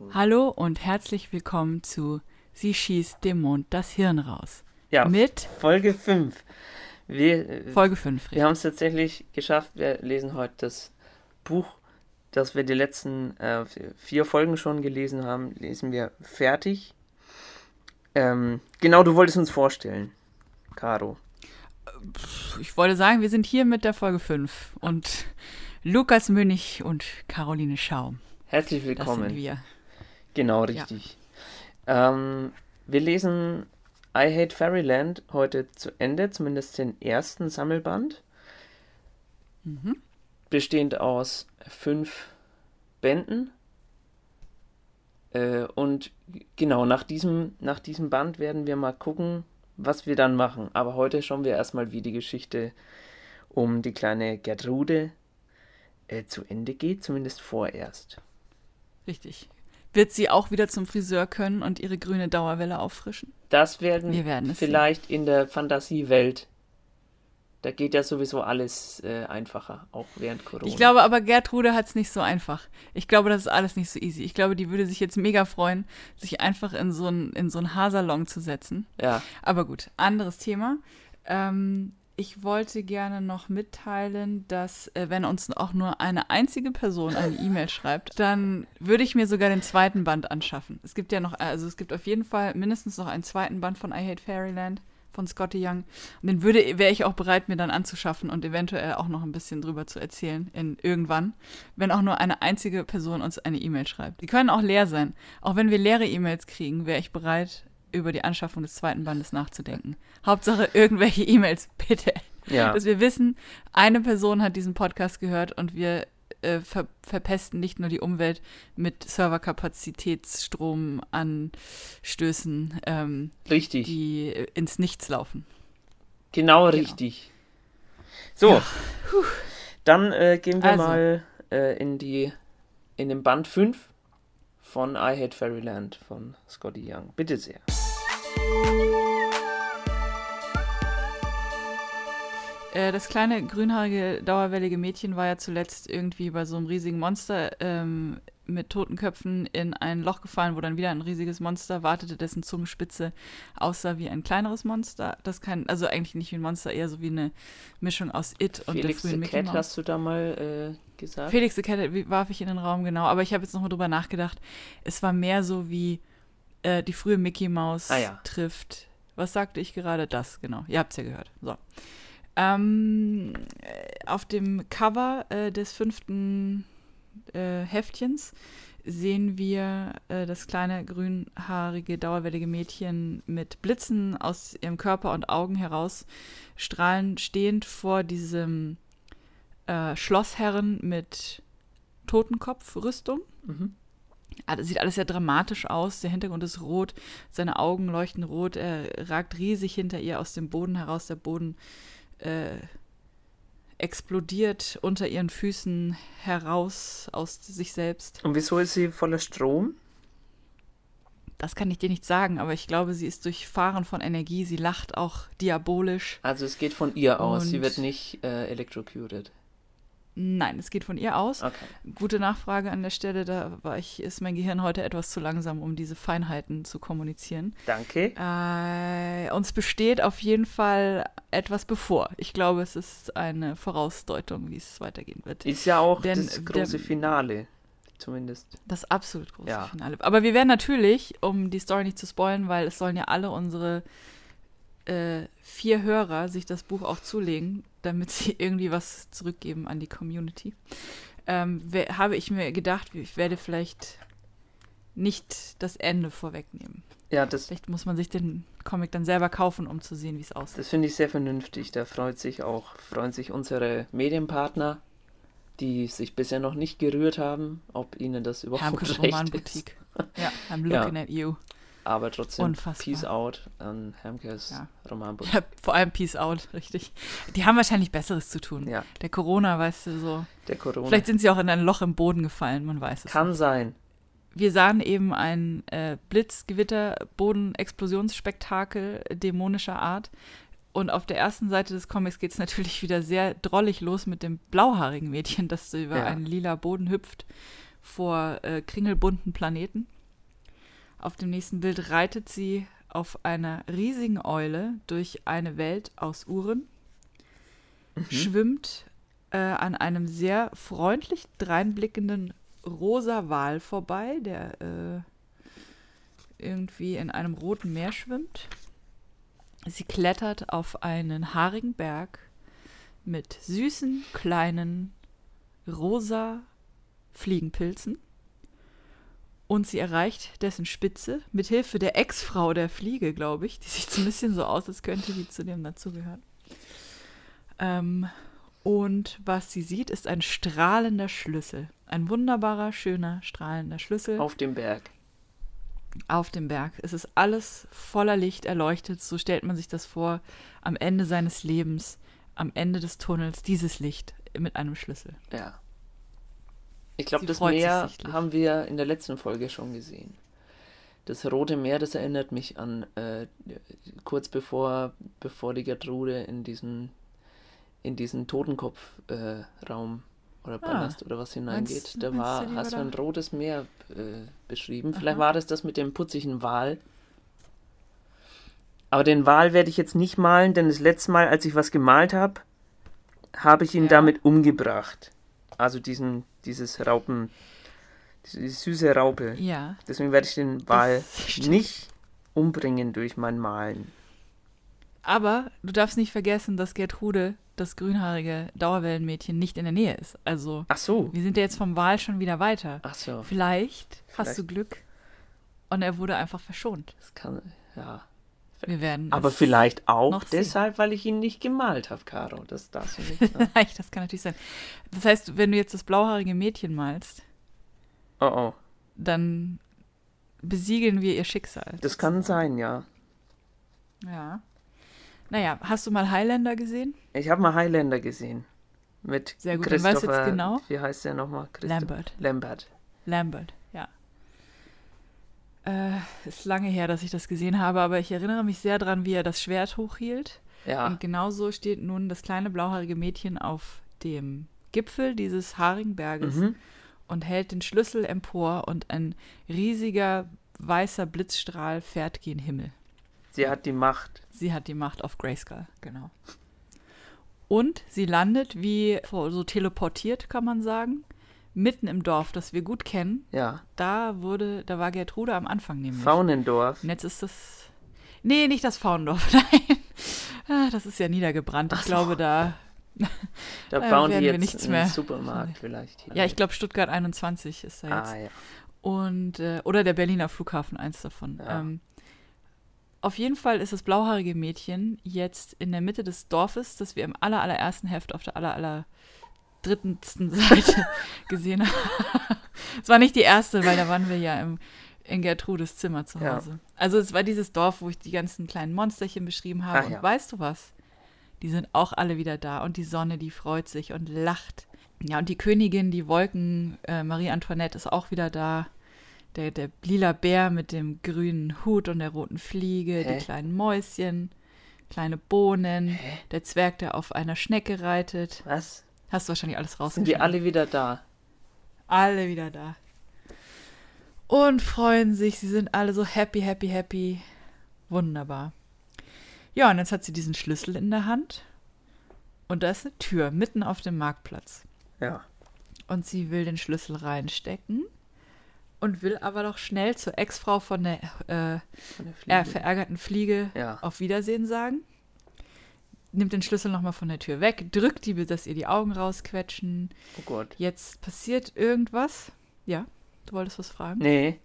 machen. Hallo und herzlich willkommen zu Sie schießt dem Mond das Hirn raus. Ja, Mit Folge 5. Wir, äh, Folge 5. wir haben es tatsächlich geschafft. Wir lesen heute das Buch, das wir die letzten äh, vier Folgen schon gelesen haben, lesen wir fertig. Ähm, genau, du wolltest uns vorstellen, Caro. Ich wollte sagen, wir sind hier mit der Folge 5 und Lukas Münch und Caroline Schaum. Herzlich Das willkommen. sind wir. Genau, richtig. Ähm, wir lesen I Hate Fairyland heute zu Ende, zumindest den ersten Sammelband. Mhm. Bestehend aus fünf Bänden. Äh, und genau, nach diesem, nach diesem Band werden wir mal gucken, was wir dann machen. Aber heute schauen wir erstmal, wie die Geschichte um die kleine Gertrude äh, zu Ende geht, zumindest vorerst. Richtig. Wird sie auch wieder zum Friseur können und ihre grüne Dauerwelle auffrischen? Das werden Wir werden vielleicht in der Fantasiewelt. Da geht ja sowieso alles äh, einfacher, auch während Corona. Ich glaube aber, Gertrude hat es nicht so einfach. Ich glaube, das ist alles nicht so easy. Ich glaube, die würde sich jetzt mega freuen, sich einfach in so einen in so Haarsalon zu setzen. ja, Aber gut, anderes Thema. Ähm, ich wollte gerne noch mitteilen, dass äh, wenn uns auch nur eine einzige Person eine E-Mail schreibt, dann würde ich mir sogar den zweiten Band anschaffen. Es gibt ja noch, also es gibt auf jeden Fall mindestens noch einen zweiten Band von I Hate Fairyland von Scotty Young. Und den würde, wäre ich auch bereit, mir dann anzuschaffen und eventuell auch noch ein bisschen drüber zu erzählen in irgendwann, wenn auch nur eine einzige Person uns eine E-Mail schreibt. Die können auch leer sein. Auch wenn wir leere E-Mails kriegen, wäre ich bereit, über die Anschaffung des zweiten Bandes nachzudenken. Hauptsache irgendwelche E-Mails, bitte. ja. Dass wir wissen, eine Person hat diesen Podcast gehört und wir äh, ver verpesten nicht nur die Umwelt mit Serverkapazitätsstrom anstößen, ähm, richtig. die äh, ins Nichts laufen. genau richtig. So, dann äh, gehen wir Also. mal äh, in die in den Band 5 von I Hate Fairyland von Scotty Young. Bitte sehr. Äh, das kleine grünhaarige, dauerwellige Mädchen war ja zuletzt irgendwie bei so einem riesigen Monster ähm, mit toten Köpfen in ein Loch gefallen, wo dann wieder ein riesiges Monster wartete, dessen Zungenspitze aussah wie ein kleineres Monster. Das kann, also eigentlich nicht wie ein Monster, eher so wie eine Mischung aus It und Felix der the frühen Mickey Cat hast du da mal äh, gesagt? Felix the Cat wie- warf ich in den Raum, genau. Aber ich habe jetzt nochmal drüber nachgedacht. Es war mehr so wie äh, die frühe Mickey Mouse Ah ja. trifft. Was sagte ich gerade? Das, genau. Ihr habt es ja gehört. So. Ähm, äh, auf dem Cover äh, des fünften äh, Heftchens sehen wir äh, das kleine grünhaarige, dauerwellige Mädchen mit Blitzen aus ihrem Körper und Augen heraus strahlen, stehend vor diesem äh, Schlossherren mit Totenkopfrüstung. Mhm. Das sieht alles sehr dramatisch aus. Der Hintergrund ist rot, seine Augen leuchten rot. Er ragt riesig hinter ihr aus dem Boden heraus. Der Boden äh, explodiert unter ihren Füßen heraus aus sich selbst. Und wieso ist sie voller Strom? Das kann ich dir nicht sagen, aber ich glaube, sie ist durchfahren von Energie. Sie lacht auch diabolisch. Also es geht von ihr aus, sie wird nicht äh, electrocuted. Nein, es geht von ihr aus. Okay. Gute Nachfrage an der Stelle. Da war ich, ist mein Gehirn heute etwas zu langsam, um diese Feinheiten zu kommunizieren. Danke. Äh, uns besteht auf jeden Fall etwas bevor. Ich glaube, es ist eine Vorausdeutung, wie es weitergehen wird. Ist ja auch Denn das große der- Finale, zumindest. Das absolut große Ja. Finale. Aber wir werden natürlich, um die Story nicht zu spoilen, weil es sollen ja alle unsere äh, vier Hörer sich das Buch auch zulegen, damit sie irgendwie was zurückgeben an die Community, ähm, habe ich mir gedacht, ich werde vielleicht nicht das Ende vorwegnehmen. Ja, das, Vielleicht muss man sich den Comic dann selber kaufen, um zu sehen, wie es aussieht. das finde ich sehr vernünftig. Da freut sich auch, freuen sich unsere Medienpartner, die sich bisher noch nicht gerührt haben, ob ihnen das überhaupt Hermkes recht ist. Romanboutique. Ja, I'm Ja. looking at you. Aber trotzdem, Unfassbar. Peace out an Hermkes Ja. Romanboutique. Ja, vor allem Peace Out, richtig. Die haben wahrscheinlich Besseres zu tun. Ja, Der Corona, weißt du, so. der Corona. Vielleicht sind sie auch in ein Loch im Boden gefallen, man weiß es. Kann sein. Wir sahen eben ein äh, Blitzgewitter, Boden-Explosionsspektakel dämonischer Art. Und auf der ersten Seite des Comics geht es natürlich wieder sehr drollig los mit dem blauhaarigen Mädchen, das so über Ja. einen lila Boden hüpft vor äh, kringelbunten Planeten. Auf dem nächsten Bild reitet sie auf einer riesigen Eule durch eine Welt aus Uhren, Mhm. schwimmt äh, an einem sehr freundlich dreinblickenden rosa Wal vorbei, der äh, irgendwie in einem roten Meer schwimmt. Sie klettert auf einen haarigen Berg mit süßen, kleinen, rosa Fliegenpilzen. Und sie erreicht dessen Spitze mit Hilfe der Ex-Frau der Fliege, glaube ich, die sieht so ein bisschen so aus, als könnte die zu dem dazugehören. Ähm, und was sie sieht, ist ein strahlender Schlüssel. Ein wunderbarer, schöner, strahlender Schlüssel Auf dem Berg. auf dem Berg. Es ist alles voller Licht erleuchtet. So stellt man sich das vor. Am Ende seines Lebens, am Ende des Tunnels, dieses Licht mit einem Schlüssel. Ja. Ich glaube, das Meer haben wir in der letzten Folge schon gesehen. Das Rote Meer, das erinnert mich an äh, kurz bevor, bevor die Gertrude in diesen, in diesen Totenkopf-Raum äh, oder Palast oder was hineingeht. meinst da du, war, die hast du ein rotes Meer äh, beschrieben. Vielleicht Aha. war das das mit dem putzigen Wal. Aber den Wal werde ich jetzt nicht malen, denn das letzte Mal, als ich was gemalt habe, habe ich ihn Ja. damit umgebracht. Also diesen, dieses Raupen, diese süße Raupe. Ja, Deswegen werde ich den Wal nicht umbringen durch mein Malen. aber du darfst nicht vergessen, dass Gertrude, das grünhaarige Dauerwellenmädchen, nicht in der Nähe ist. Also, Ach so. wir sind ja jetzt vom Wal schon wieder weiter. Ach so. Vielleicht, hast Vielleicht. du Glück und er wurde einfach verschont. Das kann, ja. Wir werden Aber vielleicht auch noch sehen. deshalb, weil ich ihn nicht gemalt habe, Caro. Das darfst du nicht sagen. Das kann natürlich sein. Das heißt, wenn du jetzt das blauhaarige Mädchen malst, oh oh. dann besiegeln wir ihr Schicksal. Das kann sein, ja. Ja. Naja, hast du mal Highlander gesehen? Ich habe mal Highlander gesehen. Mit Sehr gut, dann weißt du jetzt Christopher- genau. Wie heißt der nochmal? Christoph- Lambert. Lambert. Lambert. Äh, ist lange her, dass ich das gesehen habe, aber ich erinnere mich sehr daran, wie er das Schwert hochhielt. Ja. Und genau so steht nun das kleine blauhaarige Mädchen auf dem Gipfel dieses haarigen Berges Mhm. und hält den Schlüssel empor und ein riesiger weißer Blitzstrahl fährt gen Himmel. Sie hat die Macht. Sie hat die Macht auf Grayskull, genau. Und sie landet wie so teleportiert, kann man sagen, mitten im Dorf, das wir gut kennen. Ja. Da wurde, da war Gertrude am Anfang nämlich. Faunendorf. Und jetzt ist das. Nee, nicht das Faundorf, nein. Ah, Das ist ja niedergebrannt. Ich so. glaube, da. Da äh, bauen die jetzt nichts einen mehr. Supermarkt vielleicht. Hier. Ja, ich glaube, Stuttgart 21 ist da jetzt. Ah, ja. Und, äh, oder der Berliner Flughafen, eins davon. Ja. Ähm, auf jeden Fall ist das blauhaarige Mädchen jetzt in der Mitte des Dorfes, das wir im aller, allerersten Heft auf der aller, aller drittensten Seite gesehen haben. Es war nicht die erste, weil da waren wir ja im, in Gertrudes Zimmer zu Ja. Hause. Also es war dieses Dorf, wo ich die ganzen kleinen Monsterchen beschrieben habe. Ach ja. Und weißt du was? Die sind auch alle wieder da und die Sonne, die freut sich und lacht. Ja, und die Königin, die Wolken, äh, Marie Antoinette ist auch wieder da. Der, der lila Bär mit dem grünen Hut und der roten Fliege, Hä? die kleinen Mäuschen, kleine Bohnen, Hä? der Zwerg, der auf einer Schnecke reitet. Was? Hast du wahrscheinlich alles Sind rausgeschrieben. die alle wieder da? Alle wieder da. Und freuen sich. Sie sind alle so happy, happy, happy. Wunderbar. Ja, und jetzt hat sie diesen Schlüssel in der Hand. Und da ist eine Tür mitten auf dem Marktplatz. Ja. Und sie will den Schlüssel reinstecken. Und will aber doch schnell zur Ex-Frau von der äh, Von der äh, Fliege. verärgerten Fliege Ja. auf Wiedersehen sagen. Nimmt den Schlüssel nochmal von der Tür weg, drückt die, dass ihr die Augen rausquetschen. Oh Gott. Jetzt passiert irgendwas. Ja, du wolltest was fragen? Nee.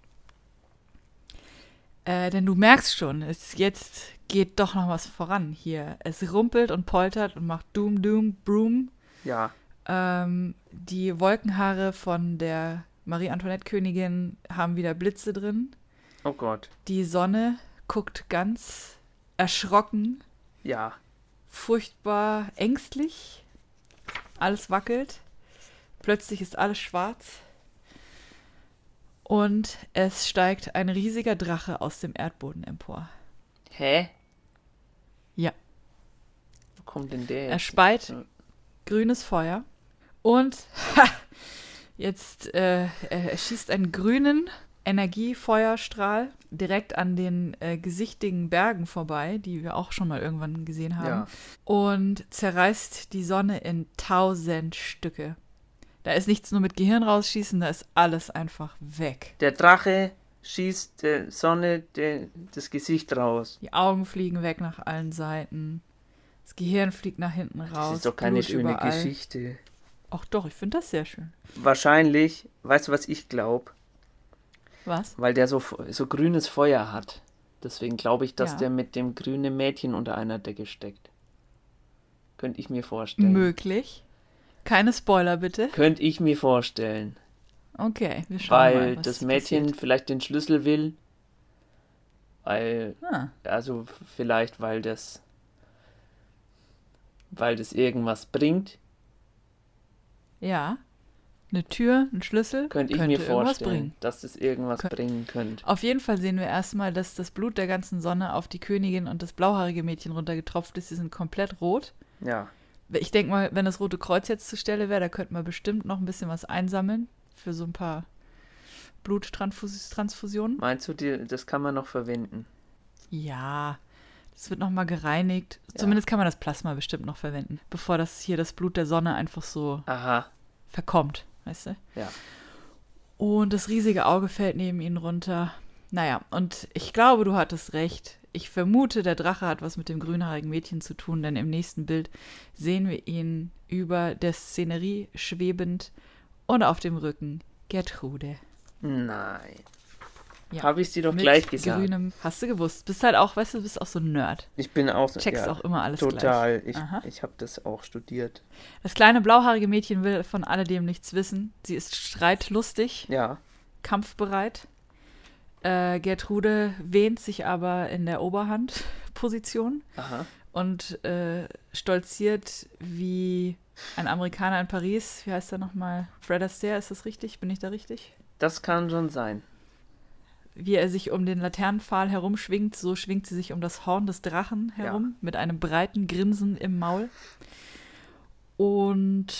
Äh, denn du merkst schon, es jetzt geht doch noch was voran hier. Es rumpelt und poltert und macht Doom, Doom, Broom. Ja. Ähm, die Wolkenhaare von der Marie-Antoinette-Königin haben wieder Blitze drin. Oh Gott. Die Sonne guckt ganz erschrocken, Ja. Furchtbar ängstlich. Alles wackelt. Plötzlich ist alles schwarz. Und es steigt ein riesiger Drache aus dem Erdboden empor. Hä? Ja. Wo kommt denn der Er jetzt? speit Ja. grünes Feuer und ha, Jetzt äh, er schießt einen grünen Energiefeuerstrahl direkt an den äh, gesichtigen Bergen vorbei, die wir auch schon mal irgendwann gesehen haben, Ja. und zerreißt die Sonne in tausend Stücke. Da ist nichts nur mit Gehirn rausschießen, da ist alles einfach weg. Der Drache schießt der Sonne de, das Gesicht raus. Die Augen fliegen weg nach allen Seiten. Das Gehirn fliegt nach hinten raus. Das ist doch keine Blut schöne überall. Geschichte. Ach doch, ich finde das sehr schön. Wahrscheinlich, weißt du, was ich glaube? Was? Weil der so, so grünes Feuer hat. Deswegen glaube ich, dass Ja. der mit dem grünen Mädchen unter einer Decke steckt. Könnte ich mir vorstellen. Möglich. Keine Spoiler bitte. Könnte ich mir vorstellen. Okay, wir schauen mal. Weil das Mädchen passiert. vielleicht den Schlüssel will. Weil, Ah, also vielleicht, weil das. Weil das irgendwas bringt. ja. Eine Tür, ein Schlüssel. Könnte ich mir irgendwas vorstellen, bringen. dass das irgendwas Kön- bringen könnte. Auf jeden Fall sehen wir erstmal, dass das Blut der ganzen Sonne auf die Königin und das blauhaarige Mädchen runtergetropft ist. Sie sind komplett rot. Ja. Ich denke mal, wenn das Rote Kreuz jetzt zur Stelle wäre, da könnte man bestimmt noch ein bisschen was einsammeln für so ein paar Bluttransfusionen. Meinst du, die, das kann man noch verwenden? Ja, das wird nochmal gereinigt. Ja. Zumindest kann man das Plasma bestimmt noch verwenden, bevor das hier das Blut der Sonne einfach so Aha. verkommt, weißt du? Ja. Und das riesige Auge fällt neben ihnen runter. Naja, und ich glaube, du hattest recht. Ich vermute, der Drache hat was mit dem grünhaarigen Mädchen zu tun, denn im nächsten Bild sehen wir ihn über der Szenerie schwebend und auf dem Rücken Gertrude. Nein. Ja. Habe ich dir doch Mit gleich gesagt. grünem, hast du gewusst. Bist halt auch, weißt du, du bist auch so ein Nerd. Ich bin auch so. Checkst ja, auch immer alles Total. gleich. Ich, Aha. ich habe das auch studiert. Das kleine blauhaarige Mädchen will von alledem nichts wissen. Sie ist streitlustig, Ja. kampfbereit. Äh, Gertrude wähnt sich aber in der Oberhandposition Aha. und äh, stolziert wie ein Amerikaner in Paris. Wie heißt er nochmal? Fred Astaire, ist das richtig? Bin ich da richtig? Das kann schon sein. Wie er sich um den Laternenpfahl herumschwingt, so schwingt sie sich um das Horn des Drachen Ja. herum, mit einem breiten Grinsen im Maul. Und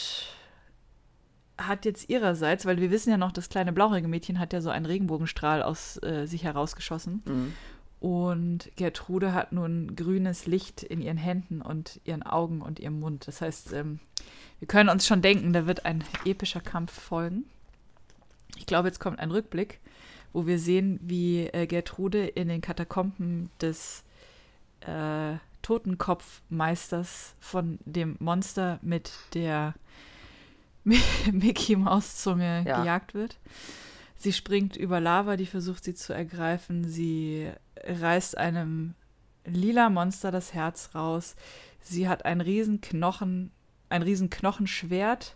hat jetzt ihrerseits, weil wir wissen ja noch, das kleine blauhaarige Mädchen hat ja so einen Regenbogenstrahl aus äh, sich herausgeschossen. Mhm. Und Gertrude hat nun grünes Licht in ihren Händen und ihren Augen und ihrem Mund. Das heißt, ähm, wir können uns schon denken, da wird ein epischer Kampf folgen. Ich glaube, jetzt kommt ein Rückblick, wo wir sehen, wie äh, Gertrude in den Katakomben des äh, Totenkopfmeisters von dem Monster mit der Mickey Maus Zunge Ja. gejagt wird. Sie springt über Lava, die versucht sie zu ergreifen. Sie reißt einem lila Monster das Herz raus. Sie hat ein riesen Knochen, ein riesen Knochenschwert,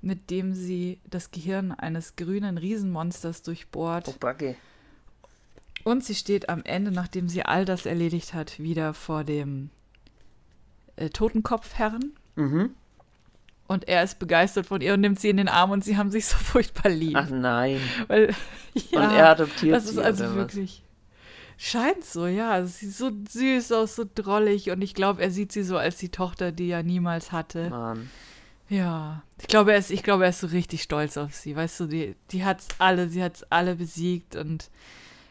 mit dem sie das Gehirn eines grünen Riesenmonsters durchbohrt. Oh, Backe. Und sie steht am Ende, nachdem sie all das erledigt hat, wieder vor dem äh, Totenkopfherren. Mhm. Und er ist begeistert von ihr und nimmt sie in den Arm und sie haben sich so furchtbar lieb. Ach nein. Weil, ja, Und er adoptiert das sie ist also wirklich. Scheint so, ja. Also Sie sieht so süß aus, so drollig. Und ich glaube, er sieht sie so als die Tochter, die er niemals hatte. Mann. Ja. Ich glaube, er ist, ich glaube, er ist so richtig stolz auf sie. Weißt du, die, die hat's alle, sie hat's alle besiegt und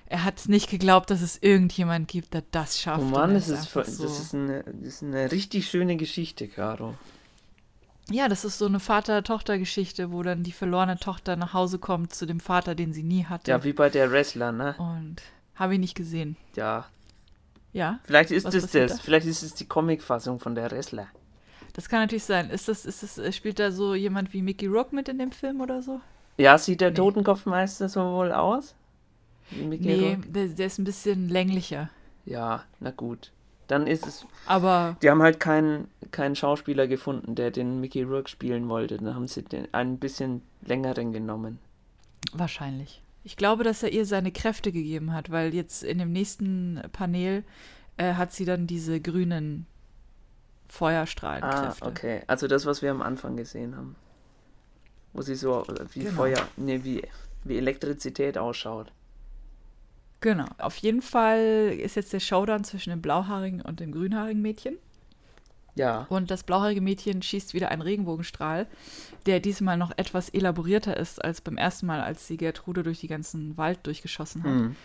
er hat es nicht geglaubt, dass es irgendjemand gibt, der das schafft. Oh Mann, das ist, voll- das, ist eine, das ist eine richtig schöne Geschichte, Caro. Ja, das ist so eine Vater-Tochter-Geschichte, wo dann die verlorene Tochter nach Hause kommt zu dem Vater, den sie nie hatte. Ja, wie bei der Wrestler, ne? Und habe ich nicht gesehen. Ja. Ja, Vielleicht ist Was es passiert das. da? Vielleicht ist es die Comicfassung von der Wrestler. Das kann natürlich sein. Ist das, ist das, äh, spielt da so jemand wie Mickey Rourke mit in dem Film oder so? Ja, sieht der Nee. Totenkopfmeister so wohl aus? Mickey Nee, der, der ist ein bisschen länglicher. Ja, na gut. Dann ist es. Aber Die haben halt keinen, keinen Schauspieler gefunden, der den Mickey Rourke spielen wollte. Dann haben sie den einen bisschen längeren genommen. wahrscheinlich. Ich glaube, dass er ihr seine Kräfte gegeben hat, weil jetzt in dem nächsten Panel äh, hat sie dann diese grünen Ah, Feuerstrahlenkräfte. okay. Also das, was wir am Anfang gesehen haben. Wo sie so äh, wie Genau. Feuer, nee, wie, wie Elektrizität ausschaut. Genau. Auf jeden Fall ist jetzt der Showdown zwischen dem blauhaarigen und dem grünhaarigen Mädchen. Ja. Und das blauhaarige Mädchen schießt wieder einen Regenbogenstrahl, der diesmal noch etwas elaborierter ist als beim ersten Mal, als sie Gertrude durch den ganzen Wald durchgeschossen hat. Hm.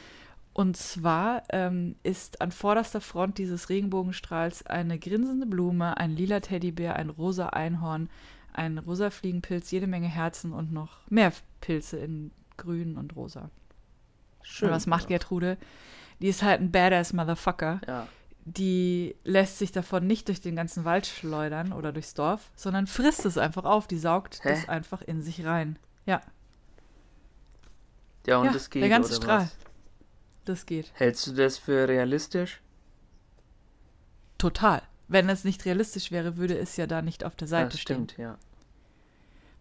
Und zwar ähm, ist an vorderster Front dieses Regenbogenstrahls eine grinsende Blume, ein lila Teddybär, ein rosa Einhorn, ein rosa Fliegenpilz, jede Menge Herzen und noch mehr Pilze in grün und rosa. Schön. Und was macht Gertrude? Die ist halt ein badass Motherfucker. Ja. Die lässt sich davon nicht durch den ganzen Wald schleudern oder durchs Dorf, sondern frisst es einfach auf. Die saugt Hä? das einfach in sich rein. Ja, Ja, und ja das geht, der ganze Strahl. was? Das geht. Hältst du das für realistisch? Total. Wenn es nicht realistisch wäre, würde es ja da nicht auf der Seite das stehen. stimmt, ja.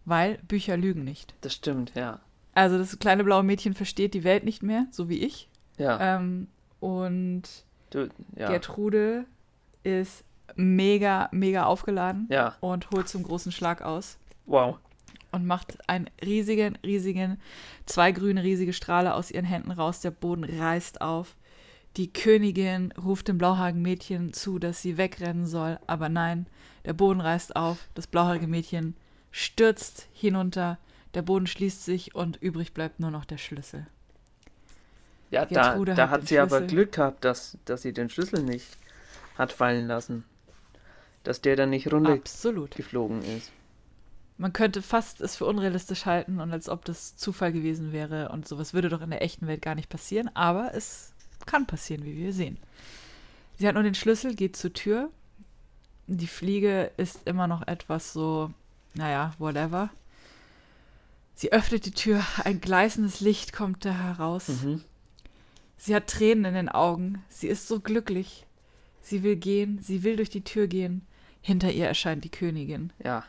Weil Bücher lügen nicht. Das stimmt, ja. Also das kleine blaue Mädchen versteht die Welt nicht mehr, so wie ich. Ja. Ähm, und du, ja. Gertrude ist mega, mega aufgeladen ja. und holt zum großen Schlag aus Wow. Und macht einen riesigen, riesigen, zwei grüne riesige Strahle aus ihren Händen raus. Der Boden reißt auf. Die Königin ruft dem blauhaarigen Mädchen zu, dass sie wegrennen soll, aber nein, der Boden reißt auf, das blauhaarige Mädchen stürzt hinunter, der Boden schließt sich und übrig bleibt nur noch der Schlüssel. Ja, da, Gertrude da hat hat den sie aber Schlüssel. Glück gehabt, dass, dass sie den Schlüssel nicht hat fallen lassen. Dass der dann nicht runtergeflogen ist. Man könnte fast es für unrealistisch halten und als ob das Zufall gewesen wäre und sowas würde doch in der echten Welt gar nicht passieren, aber es kann passieren, wie wir sehen. Sie hat nur den Schlüssel, geht zur Tür. Die Fliege ist immer noch etwas so, naja, whatever. Sie öffnet die Tür, ein gleißendes Licht kommt da heraus. Mhm. Sie hat Tränen in den Augen. Sie ist so glücklich. Sie will gehen, sie will durch die Tür gehen. Hinter ihr erscheint die Königin Ja.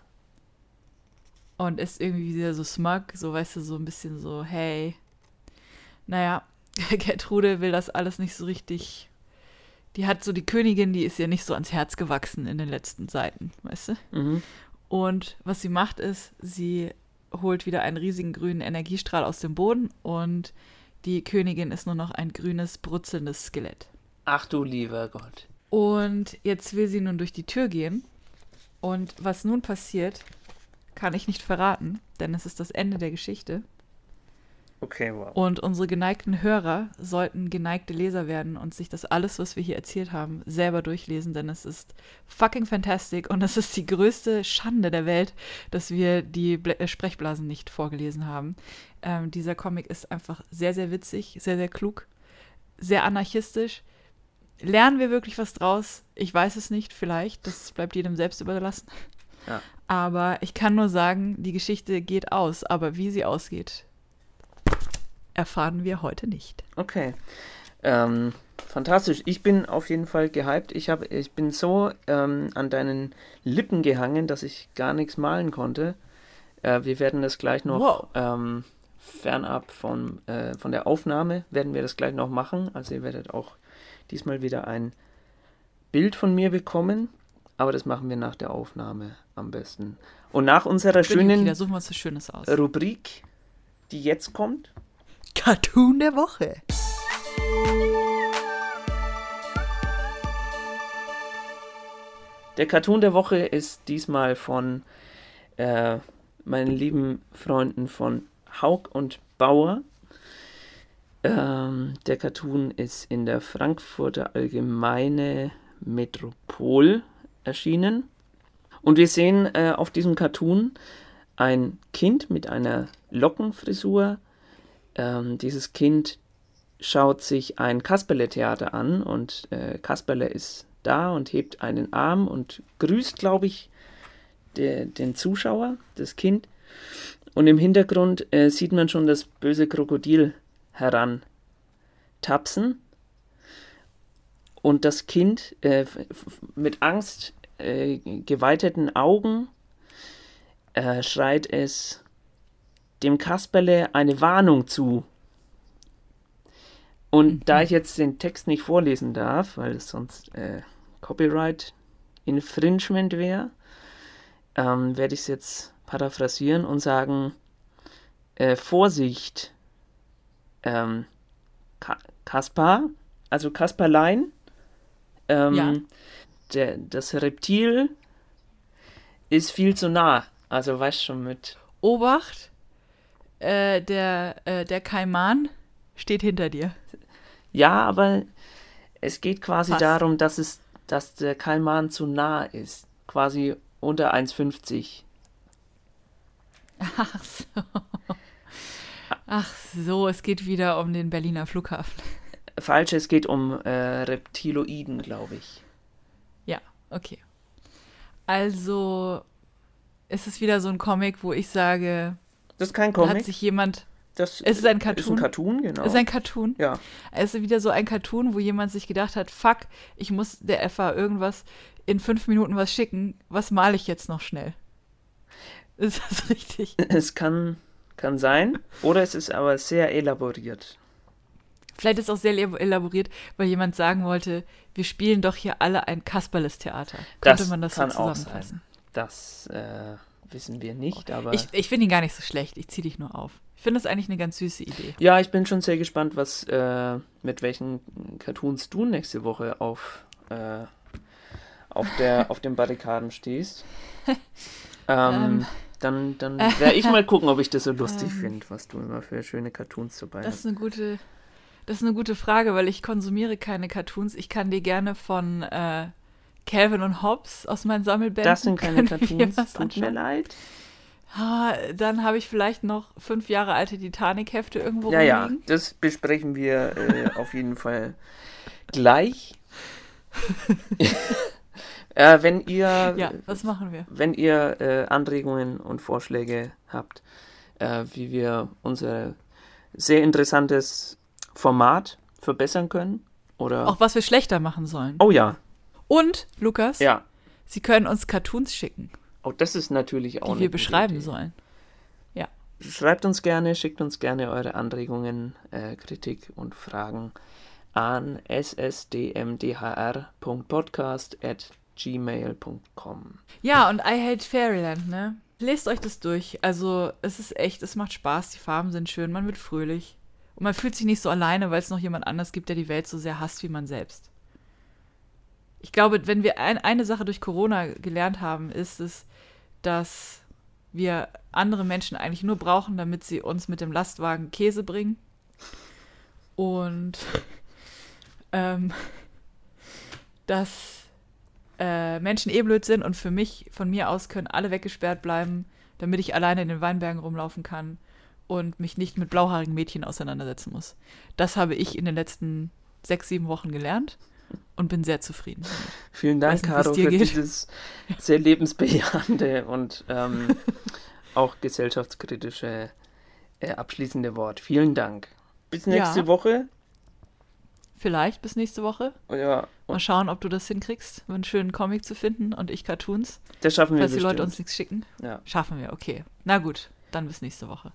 Und ist irgendwie wieder so smug, so weißt du, so ein bisschen so, hey. Naja, Gertrude will das alles nicht so richtig. Die hat so die Königin, die ist ihr nicht so ans Herz gewachsen in den letzten Seiten, weißt du? Mhm. Und was sie macht ist, sie holt wieder einen riesigen grünen Energiestrahl aus dem Boden und die Königin ist nur noch ein grünes, brutzelndes Skelett. Ach du lieber Gott. Und jetzt will sie nun durch die Tür gehen. Und was nun passiert, kann ich nicht verraten, denn es ist das Ende der Geschichte. Okay, wow. Und unsere geneigten Hörer sollten geneigte Leser werden und sich das alles, was wir hier erzählt haben, selber durchlesen, denn es ist fucking fantastic und es ist die größte Schande der Welt, dass wir die Bl äh, Sprechblasen nicht vorgelesen haben. Ähm, dieser Comic ist einfach sehr, sehr witzig, sehr, sehr klug, sehr anarchistisch. Lernen wir wirklich was draus? Ich weiß es nicht, vielleicht. Das bleibt jedem selbst überlassen. Ja. Aber ich kann nur sagen, die Geschichte geht aus, aber wie sie ausgeht, erfahren wir heute nicht. Okay. Ähm, fantastisch. Ich bin auf jeden Fall gehypt. Ich, hab, ich bin so ähm, an deinen Lippen gehangen, dass ich gar nichts malen konnte. Äh, wir werden das gleich noch Wow. ähm, fernab von, äh, von der Aufnahme, werden wir das gleich noch machen. Also ihr werdet auch diesmal wieder ein Bild von mir bekommen. Aber das machen wir nach der Aufnahme am besten. Und nach unserer okay, schönen Schönes aus. Rubrik, die jetzt kommt, Cartoon der Woche. Der Cartoon der Woche ist diesmal von äh, meinen lieben Freunden von Haug und Bauer. Ähm, der Cartoon ist in der Frankfurter Allgemeine Metropol erschienen. Und wir sehen äh, auf diesem Cartoon ein Kind mit einer Lockenfrisur. Ähm, dieses Kind schaut sich ein Kasperle-Theater an und äh, Kasperle ist da und hebt einen Arm und grüßt, glaube ich, der, den Zuschauer, das Kind. Und im Hintergrund äh, sieht man schon das böse Krokodil herantapsen. Und das Kind äh, mit Angst äh, geweiteten Augen äh, schreit es dem Kasperle eine Warnung zu. Und da ich jetzt den Text nicht vorlesen darf, weil es sonst äh, Copyright Infringement wäre, ähm, werde ich es jetzt paraphrasieren und sagen, äh, Vorsicht, ähm, Ka Kaspar, also Kasperlein, ähm, Ja. der, das Reptil ist viel zu nah. Also weißt schon mit. Obacht, äh, der, äh, der Kaiman steht hinter dir. Ja, aber es geht quasi Fast. darum, dass es, dass der Kalman zu nah ist. Quasi unter 1,50. Ach so. Ach so, es geht wieder um den Berliner Flughafen. Falsch, es geht um äh, Reptiloiden, glaube ich. Ja, okay. Also, es ist wieder so ein Comic, wo ich sage, Das ist kein da hat Comic. sich jemand. Das Es ist ein Ist ein Cartoon. Cartoon, genau. Es ist ein Cartoon. ja. Es ist wieder so ein Cartoon, wo jemand sich gedacht hat, fuck, ich muss der FA irgendwas in fünf Minuten was schicken. Was male ich jetzt noch schnell? Ist das richtig? Es kann, kann sein. Oder es ist aber sehr elaboriert. Vielleicht ist es auch sehr elab- elaboriert, weil jemand sagen wollte, wir spielen doch hier alle ein Kasperles-Theater. Könnte Das man das so zusammenfassen? Das äh, wissen wir nicht, aber. Ich, ich finde ihn gar nicht so schlecht. Ich ziehe dich nur auf. Ich finde das eigentlich eine ganz süße Idee. ja, ich bin schon sehr gespannt, was äh, mit welchen Cartoons du nächste Woche auf, äh, auf, der, auf den Barrikaden stehst. Ähm, Ähm. dann dann werde ich mal gucken, ob ich das so lustig Ähm. finde, was du immer für schöne Cartoons dabei Das hast. ist eine gute, das ist eine gute Frage, weil ich konsumiere keine Cartoons. Ich kann dir gerne von äh, Calvin und Hobbes aus meinen Sammelbänden. Das sind keine Cartoons, tut mir leid. Ah, dann habe ich vielleicht noch fünf Jahre alte Titanic-Hefte irgendwo Ja, ja, das besprechen wir äh, auf jeden Fall gleich. äh, wenn ihr, Ja, was machen wir? wenn ihr äh, Anregungen und Vorschläge habt, äh, wie wir unser sehr interessantes Format verbessern können, oder Auch was wir schlechter machen sollen. oh ja, Und, Lukas, ja, Sie können uns Cartoons schicken, oh das ist natürlich auch die wir beschreiben Idee. sollen. Schreibt uns gerne, schickt uns gerne eure Anregungen, äh, Kritik und Fragen an ssdmdhr.podcast.gmail.com. Ja, und I Hate Fairyland, ne? Lest euch das durch. Also, es ist echt, es macht Spaß, die Farben sind schön, man wird fröhlich. Und man fühlt sich nicht so alleine, weil es noch jemand anders gibt, der die Welt so sehr hasst wie man selbst. Ich glaube, wenn wir ein, eine Sache durch Corona gelernt haben, ist es, dass wir andere Menschen eigentlich nur brauchen, damit sie uns mit dem Lastwagen Käse bringen. Und ähm, dass äh, Menschen eh blöd sind und für mich, von mir aus, können alle weggesperrt bleiben, damit ich alleine in den Weinbergen rumlaufen kann und mich nicht mit blauhaarigen Mädchen auseinandersetzen muss. Das habe ich in den letzten sechs, sieben Wochen gelernt und bin sehr zufrieden. Vielen Dank, nicht, Caro, für geht. dieses sehr lebensbejahende und ähm, auch gesellschaftskritische äh, abschließende Wort. Vielen Dank. Bis nächste Ja. Woche. Vielleicht bis nächste Woche. Ja, Mal schauen, ob du das hinkriegst, einen schönen Comic zu finden und ich Cartoons. das schaffen wir Falls die bestimmt. Leute uns nichts schicken. ja. Schaffen wir, okay. Na gut, dann bis nächste Woche.